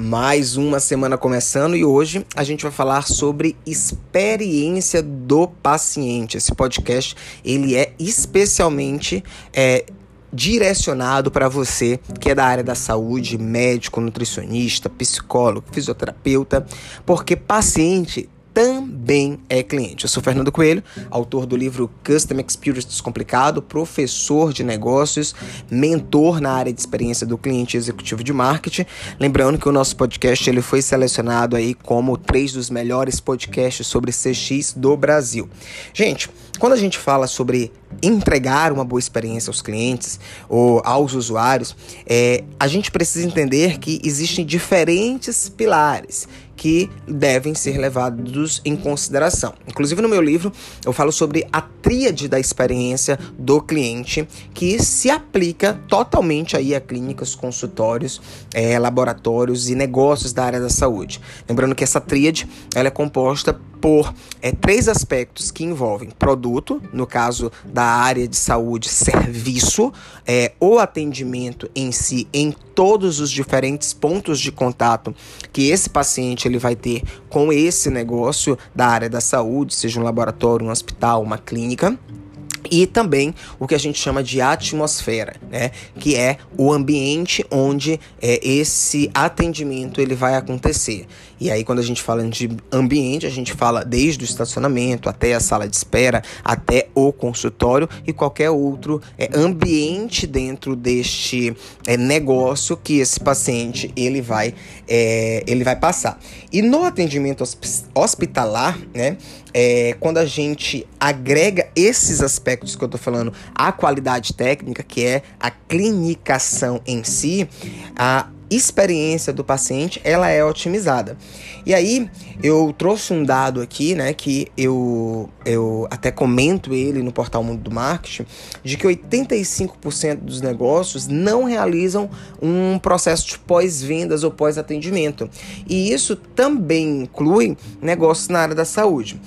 Mais uma semana começando e hoje a gente vai falar sobre experiência do paciente. Esse podcast ele é especialmente é, direcionado para você que é da área da saúde, médico, nutricionista, psicólogo, fisioterapeuta, porque paciente também é cliente. Eu sou Fernando Coelho, autor do livro Custom Experience Descomplicado, professor de negócios, mentor na área de experiência do cliente executivo de marketing. Lembrando que o nosso podcast ele foi selecionado aí como três dos melhores podcasts sobre CX do Brasil. Gente, quando a gente fala sobre entregar uma boa experiência aos clientes ou aos usuários, é, a gente precisa entender que existem diferentes pilares que devem ser levados em consideração. Inclusive no meu livro eu falo sobre a tríade da experiência do cliente que se aplica totalmente aí a clínicas, consultórios, é, laboratórios e negócios da área da saúde. Lembrando que essa tríade ela é composta por é, três aspectos que envolvem produto, no caso da área de saúde, serviço, é, o atendimento em si, em todos os diferentes pontos de contato que esse paciente ele vai ter com esse negócio da área da saúde, seja um laboratório, um hospital, uma clínica e também o que a gente chama de atmosfera, né? Que é o ambiente onde é, esse atendimento ele vai acontecer. E aí quando a gente fala de ambiente, a gente fala desde o estacionamento até a sala de espera, até o consultório e qualquer outro é, ambiente dentro deste é, negócio que esse paciente ele vai é, ele vai passar. E no atendimento hospitalar, né? É, quando a gente agrega esses aspectos que eu estou falando à qualidade técnica, que é a clinicação em si, a experiência do paciente ela é otimizada. E aí eu trouxe um dado aqui, né, que eu, eu até comento ele no portal Mundo do Marketing, de que 85% dos negócios não realizam um processo de pós-vendas ou pós-atendimento. E isso também inclui negócios na área da saúde.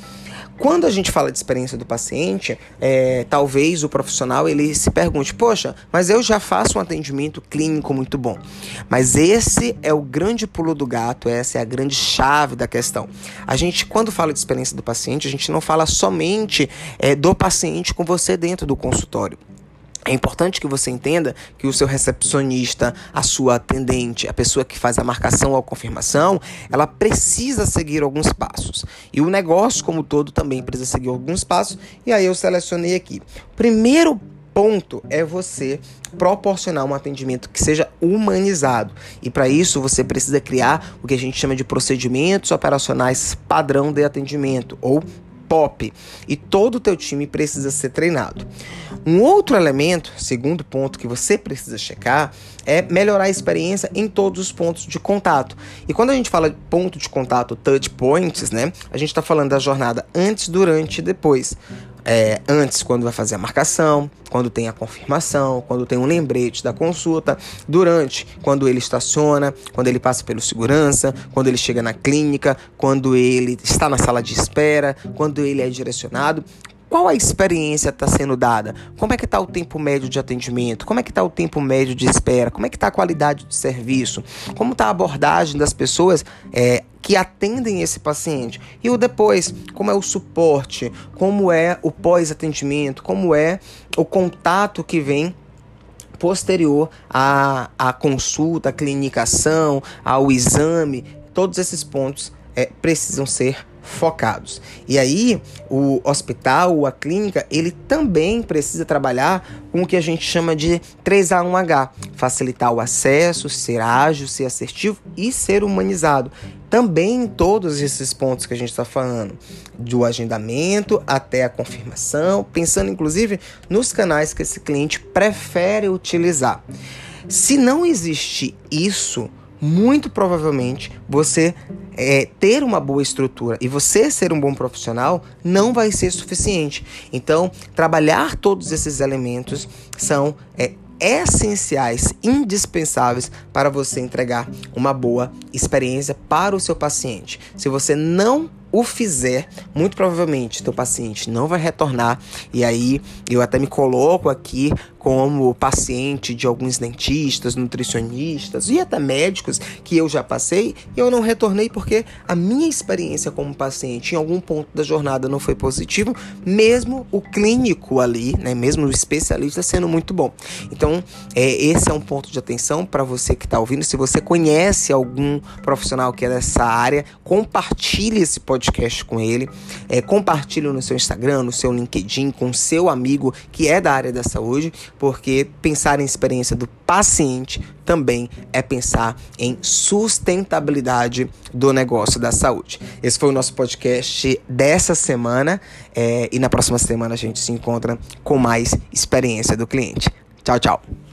Quando a gente fala de experiência do paciente, é, talvez o profissional ele se pergunte: poxa, mas eu já faço um atendimento clínico muito bom. Mas esse é o grande pulo do gato, essa é a grande chave da questão. A gente, quando fala de experiência do paciente, a gente não fala somente é, do paciente com você dentro do consultório. É importante que você entenda que o seu recepcionista, a sua atendente, a pessoa que faz a marcação ou confirmação, ela precisa seguir alguns passos. E o negócio, como todo, também precisa seguir alguns passos. E aí eu selecionei aqui. Primeiro ponto é você proporcionar um atendimento que seja humanizado. E para isso você precisa criar o que a gente chama de procedimentos operacionais padrão de atendimento ou pop e todo o teu time precisa ser treinado. Um outro elemento, segundo ponto que você precisa checar, é melhorar a experiência em todos os pontos de contato. E quando a gente fala de ponto de contato, touch points, né? A gente está falando da jornada antes, durante e depois é, antes, quando vai fazer a marcação, quando tem a confirmação, quando tem um lembrete da consulta, durante, quando ele estaciona, quando ele passa pelo segurança, quando ele chega na clínica, quando ele está na sala de espera, quando ele é direcionado. Qual a experiência está sendo dada? Como é que está o tempo médio de atendimento? Como é que está o tempo médio de espera? Como é que está a qualidade de serviço? Como está a abordagem das pessoas é, que atendem esse paciente? E o depois, como é o suporte? Como é o pós-atendimento? Como é o contato que vem posterior à, à consulta, à clinicação, ao exame? Todos esses pontos é, precisam ser focados. E aí, o hospital, a clínica, ele também precisa trabalhar com o que a gente chama de 3A1H, facilitar o acesso, ser ágil, ser assertivo e ser humanizado. Também em todos esses pontos que a gente está falando, do agendamento até a confirmação, pensando inclusive nos canais que esse cliente prefere utilizar. Se não existe isso, muito provavelmente você é, ter uma boa estrutura e você ser um bom profissional não vai ser suficiente. Então, trabalhar todos esses elementos são é, essenciais, indispensáveis para você entregar uma boa experiência para o seu paciente. Se você não o fizer, muito provavelmente teu paciente não vai retornar. E aí eu até me coloco aqui como paciente de alguns dentistas, nutricionistas e até médicos que eu já passei e eu não retornei porque a minha experiência como paciente em algum ponto da jornada não foi positivo, mesmo o clínico ali, né, mesmo o especialista sendo muito bom. Então, é, esse é um ponto de atenção para você que está ouvindo. Se você conhece algum profissional que é dessa área, compartilhe esse podcast com ele, é, compartilhe no seu Instagram, no seu LinkedIn, com seu amigo que é da área da saúde porque pensar em experiência do paciente também é pensar em sustentabilidade do negócio da saúde. Esse foi o nosso podcast dessa semana é, e na próxima semana a gente se encontra com mais experiência do cliente. Tchau, tchau.